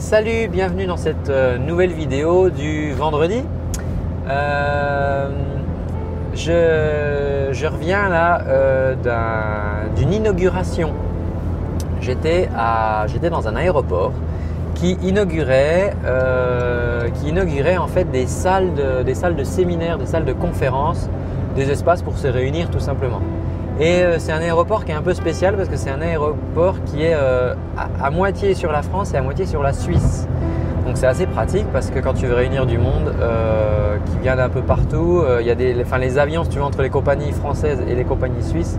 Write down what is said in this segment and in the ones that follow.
Salut, bienvenue dans cette euh, nouvelle vidéo du vendredi. Euh, je, reviens là euh, d'un- d'une inauguration. J'étais dans un aéroport qui inaugurait, qui inaugurait en fait des salles de séminaires, des salles de conférences, des espaces pour se réunir tout simplement. Et euh, c'est un aéroport qui est un peu spécial parce que c'est un aéroport qui est euh, à, moitié sur la France et à moitié sur la Suisse. Donc c'est assez pratique parce que quand tu veux réunir du monde euh, qui vient d'un peu partout, il y a des, enfin, les avions, tu veux, entre les compagnies françaises et les compagnies suisses,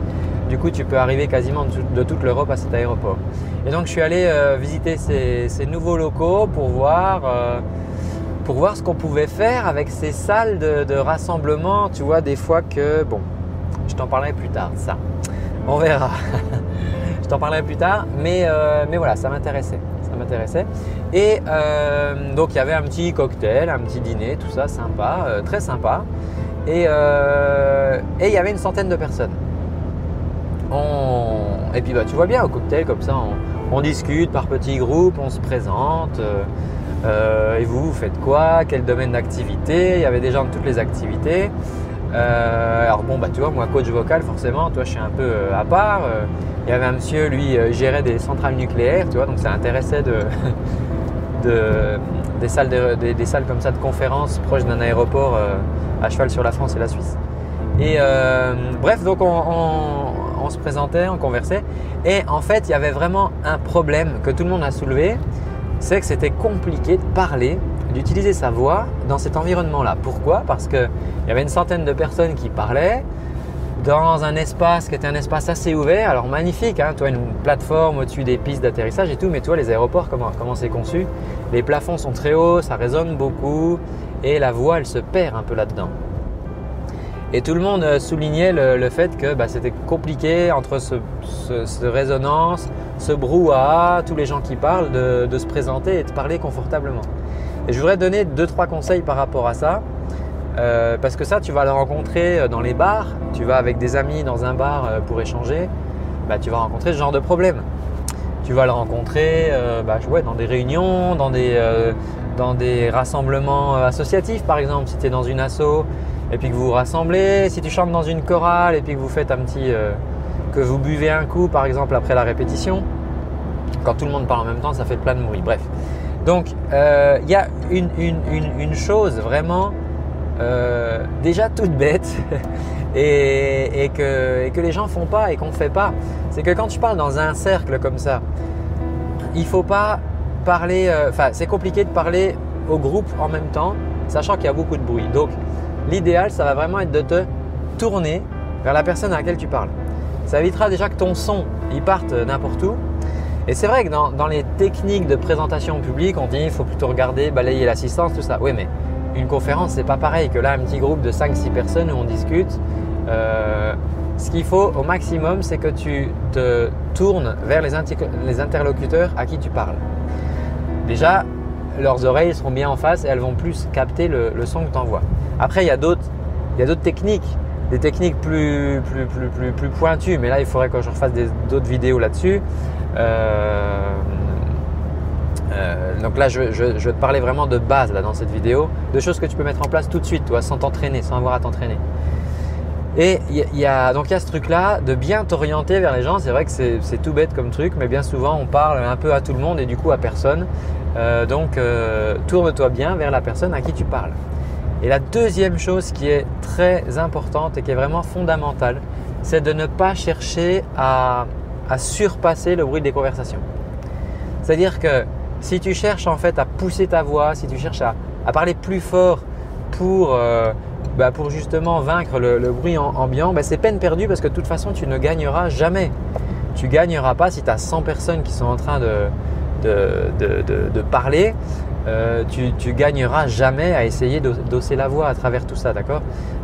du coup tu peux arriver quasiment de, tout- de toute l'Europe à cet aéroport. Et donc je suis allé visiter ces, nouveaux locaux pour voir, ce qu'on pouvait faire avec ces salles de, de rassemblement. Tu vois, des fois que, bon, je t'en parlerai plus tard, ça. On verra. je t'en parlerai plus tard, mais, euh, mais voilà, ça m'intéressait. Ça m'intéressait. Et euh, donc il y avait un petit cocktail, un petit dîner, tout ça, sympa, euh, très sympa. Et, et il y avait une centaine de personnes. On- Et puis bah, tu vois bien au cocktail comme ça, on, discute par petits groupes, on se présente. et vous, vous faites quoi? Quel domaine d'activité? Il y avait des gens de toutes les activités. Euh, alors bon, bah tu vois, moi coach vocal, forcément, toi je suis un peu euh, à part. Euh, il y avait un monsieur, lui, gérait des centrales nucléaires, tu vois, donc ça intéressait de, de- des, salles de- des, salles comme ça de conférences proches d'un aéroport à cheval sur la France et la Suisse. Et euh, bref, donc on, on- on se présentait, on conversait. Et en fait, il y avait vraiment un problème que tout le monde a soulevé, c'est que c'était compliqué de parler, d'utiliser sa voix dans cet environnement-là. Pourquoi? Parce qu'il y avait une centaine de personnes qui parlaient dans un espace qui était un espace assez ouvert. Alors magnifique, hein, toi une plateforme au-dessus des pistes d'atterrissage et tout, mais toi les aéroports, comment comment c'est conçu? Les plafonds sont très hauts, ça résonne beaucoup et la voix elle se perd un peu là-dedans. Et tout le monde euh, soulignait le, fait que bah, c'était compliqué entre ce, ce- ce résonance, ce brouhaha, tous les gens qui parlent, de se présenter et de parler confortablement. Et je voudrais donner deux, trois conseils par rapport à ça. Euh, parce que ça, tu vas le rencontrer euh, dans les bars, tu vas avec des amis dans un bar euh, pour échanger, bah, tu vas rencontrer ce genre de problème. Tu vas le rencontrer bah, ouais, dans des réunions, dans des, rassemblements associatifs par exemple, si tu es dans une asso et puis que vous vous rassemblez, si tu chantes dans une chorale et puis que vous faites un petit... que vous buvez un coup par exemple après la répétition, quand tout le monde parle en même temps, ça fait plein de bruit. Bref. Donc, euh, il y a une, chose vraiment euh, déjà toute bête et, et que, et que les gens font pas et qu'on ne fait pas. C'est que quand tu parles dans un cercle comme ça, il faut pas parler. euh, Enfin, c'est compliqué de parler au groupe en même temps, sachant qu'il y a beaucoup de bruit. Donc, l'idéal, ça va vraiment être de te tourner vers la personne à laquelle tu parles. Ça évitera déjà que ton son il parte n'importe où. Et c'est vrai que dans, dans les techniques de présentation au public, on dit il faut plutôt regarder, balayer l'assistance, tout ça. Oui, mais une conférence, c'est pas pareil que là, un petit groupe de 5-6 personnes où on discute. Euh, ce qu'il faut au maximum, c'est que tu te tournes vers les, interlocuteurs à qui tu parles. Déjà, leurs oreilles seront bien en face et elles vont plus capter le, le son que tu envoies. Après, il y a d'autres techniques, des techniques plus, plus, plus, plus, plus pointues, mais là, il faudrait que je refasse d'autres vidéos là-dessus. Euh, euh, donc là, je, vais te parler vraiment de base là, dans cette vidéo, de choses que tu peux mettre en place tout de suite, toi, sans t'entraîner, sans avoir à t'entraîner. Et il y, a- donc il y a ce truc-là de bien t'orienter vers les gens. C'est vrai que c'est tout bête comme truc, mais bien souvent on parle un peu à tout le monde et du coup à personne. Euh, donc tourne-toi bien vers la personne à qui tu parles. Et la deuxième chose qui est très importante et qui est vraiment fondamentale, c'est de ne pas chercher à, surpasser le bruit des conversations. C'est-à-dire que si tu cherches en fait à pousser ta voix, si tu cherches à, parler plus fort pour, euh, bah, justement vaincre le, bruit ambiant, bah, c'est peine perdue parce que de toute façon tu ne gagneras jamais. Tu gagneras pas si tu as 100 personnes qui sont en train de parler. Euh, tu, tu gagneras jamais à essayer d'os- d'osser la voix à travers tout ça, d'accord?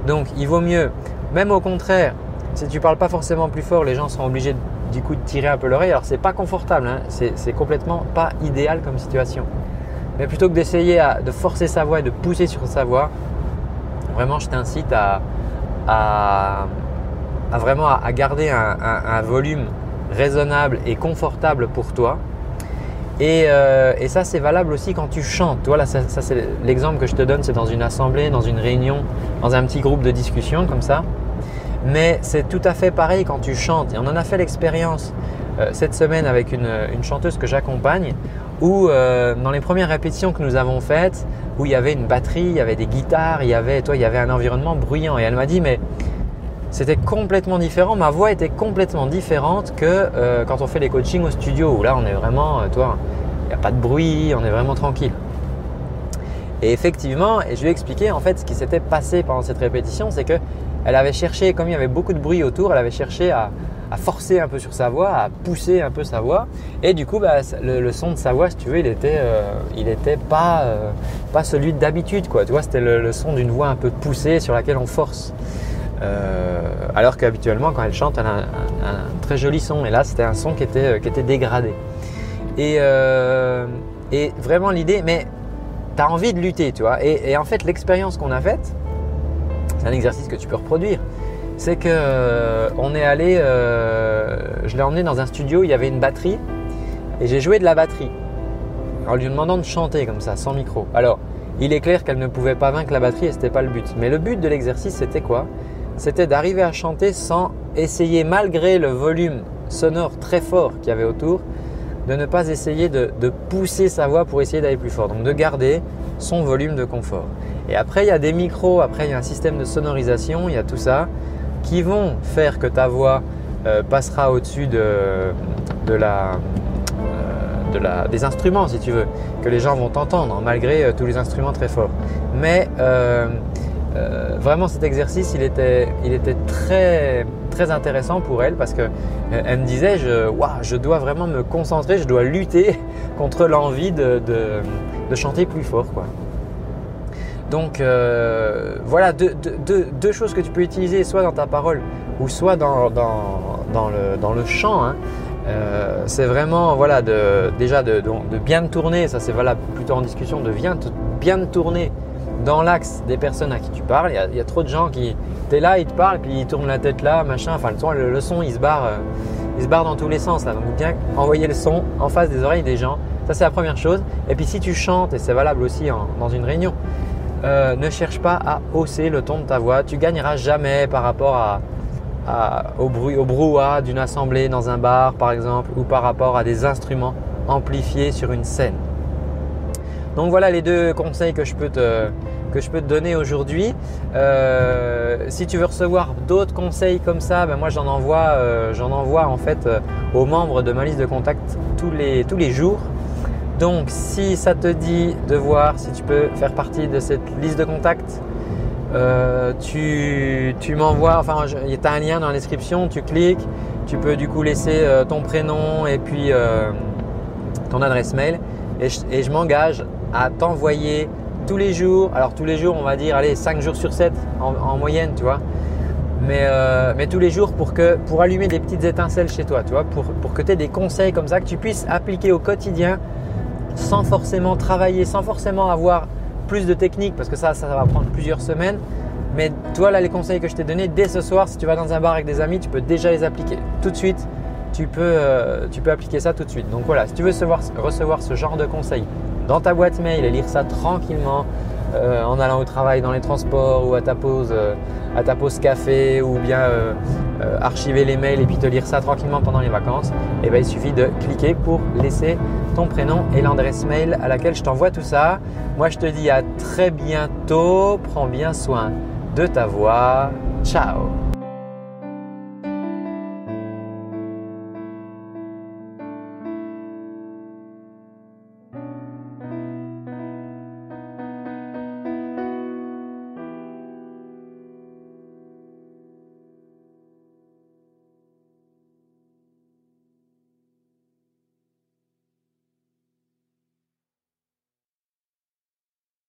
Donc il vaut mieux, même au contraire, si tu parles pas forcément plus fort, les gens seront obligés du coup de tirer un peu l'oreille. Alors c'est pas confortable, hein, c'est complètement pas idéal comme situation. Mais plutôt que d'essayer de forcer sa voix et de pousser sur sa voix, vraiment je t'incite à, vraiment à, garder un volume raisonnable et confortable pour toi. Et, euh, et ça, c'est valable aussi quand tu chantes. Voilà, ça, ça c'est l'exemple que je te donne, c'est dans une assemblée, dans une réunion, dans un petit groupe de discussion comme ça. Mais c'est tout à fait pareil quand tu chantes. Et on en a fait l'expérience euh, cette semaine avec une, une chanteuse que j'accompagne, où euh, dans les premières répétitions que nous avons faites, où il y avait une batterie, il y avait des guitares, il y avait, toi, il y avait un environnement bruyant. Et elle m'a dit, mais c'était complètement différent. Ma voix était complètement différente que euh, quand on fait les coachings au studio où là on est vraiment, euh, toi, il n'y a pas de bruit, on est vraiment tranquille. Et effectivement, et je lui ai expliqué en fait ce qui s'était passé pendant cette répétition, c'est que elle avait cherché, comme il y avait beaucoup de bruit autour, elle avait cherché à, forcer un peu sur sa voix, à pousser un peu sa voix. Et du coup, bah, le, son de sa voix, si tu veux, il était, euh, il était pas, pas celui d'habitude. Tu vois, c'était le, son d'une voix un peu poussée sur laquelle on force. Euh, alors qu'habituellement, quand elle chante, elle a un, très joli son. Et là, c'était un son qui était, qui était dégradé. Et, euh, et vraiment l'idée, mais tu as envie de lutter, tu vois. Et, en fait, l'expérience qu'on a faite, c'est un exercice que tu peux reproduire. C'est que euh, on est allé, je l'ai emmené dans un studio, il y avait une batterie et j'ai joué de la batterie en lui demandant de chanter comme ça, sans micro. Alors, il est clair qu'elle ne pouvait pas vaincre la batterie et ce n'était pas le but. Mais le but de l'exercice, c'était quoi? C'était d'arriver à chanter sans essayer, malgré le volume sonore très fort qu'il y avait autour, de ne pas essayer de, pousser sa voix pour essayer d'aller plus fort. Donc de garder son volume de confort. Et après, il y a des micros, après, il y a un système de sonorisation, il y a tout ça qui vont faire que ta voix euh, passera au-dessus de, euh, des instruments, si tu veux, que les gens vont entendre, malgré euh, tous les instruments très forts. Mais euh, vraiment cet exercice, il était, très, intéressant pour elle parce qu'elle euh, elle me disait, je, je dois vraiment me concentrer, je dois lutter contre l'envie de, chanter plus fort. Donc euh, voilà deux, choses que tu peux utiliser soit dans ta parole ou soit dans, le, chant. Hein. c'est vraiment voilà, déjà de, bien te tourner, ça c'est valable plutôt en discussion, de bien bien te tourner dans l'axe des personnes à qui tu parles. Il y a, trop de gens qui, tu es là, ils te parlent, puis ils tournent la tête là, machin. Enfin, le son, il, se barre, euh, il se barre dans tous les sens. Là. Donc, bien envoyer le son en face des oreilles des gens. Ça, c'est la première chose. Et puis, si tu chantes, et c'est valable aussi dans une réunion, euh, ne cherche pas à hausser le ton de ta voix. Tu gagneras jamais par rapport au bruit, au brouhaha d'une assemblée dans un bar, par exemple, ou par rapport à des instruments amplifiés sur une scène. Donc voilà les deux conseils que je peux te, que je peux te donner aujourd'hui. Euh, si tu veux recevoir d'autres conseils comme ça, ben moi j'en envoie, euh, j'en envoie en fait euh, aux membres de ma liste de contacts tous les, tous les jours. Donc si ça te dit de voir si tu peux faire partie de cette liste de contacts, tu, tu m'envoies, enfin il y a un lien dans la description, tu cliques, tu peux du coup laisser ton prénom et puis ton adresse mail et je m'engage à t'envoyer tous les jours, alors tous les jours on va dire allez 5 jours sur 7 en, moyenne tu vois, mais, euh, mais tous les jours pour, que, pour allumer des petites étincelles chez toi, tu vois, pour, pour que tu aies des conseils comme ça que tu puisses appliquer au quotidien sans forcément travailler, sans forcément avoir plus de techniques parce que ça, ça va prendre plusieurs semaines. Mais toi là les conseils que je t'ai donnés dès ce soir, si tu vas dans un bar avec des amis, tu peux déjà les appliquer tout de suite. Tu peux, euh, appliquer ça tout de suite. Donc voilà, si tu veux recevoir, recevoir ce genre de conseils dans ta boîte mail et lire ça tranquillement euh, en allant au travail, dans les transports ou à ta pause, euh, café ou bien euh, archiver les mails et puis te lire ça tranquillement pendant les vacances, et eh ben, il suffit de cliquer pour laisser ton prénom et l'adresse mail à laquelle je t'envoie tout ça. Moi je te dis à très bientôt, prends bien soin de ta voix. Ciao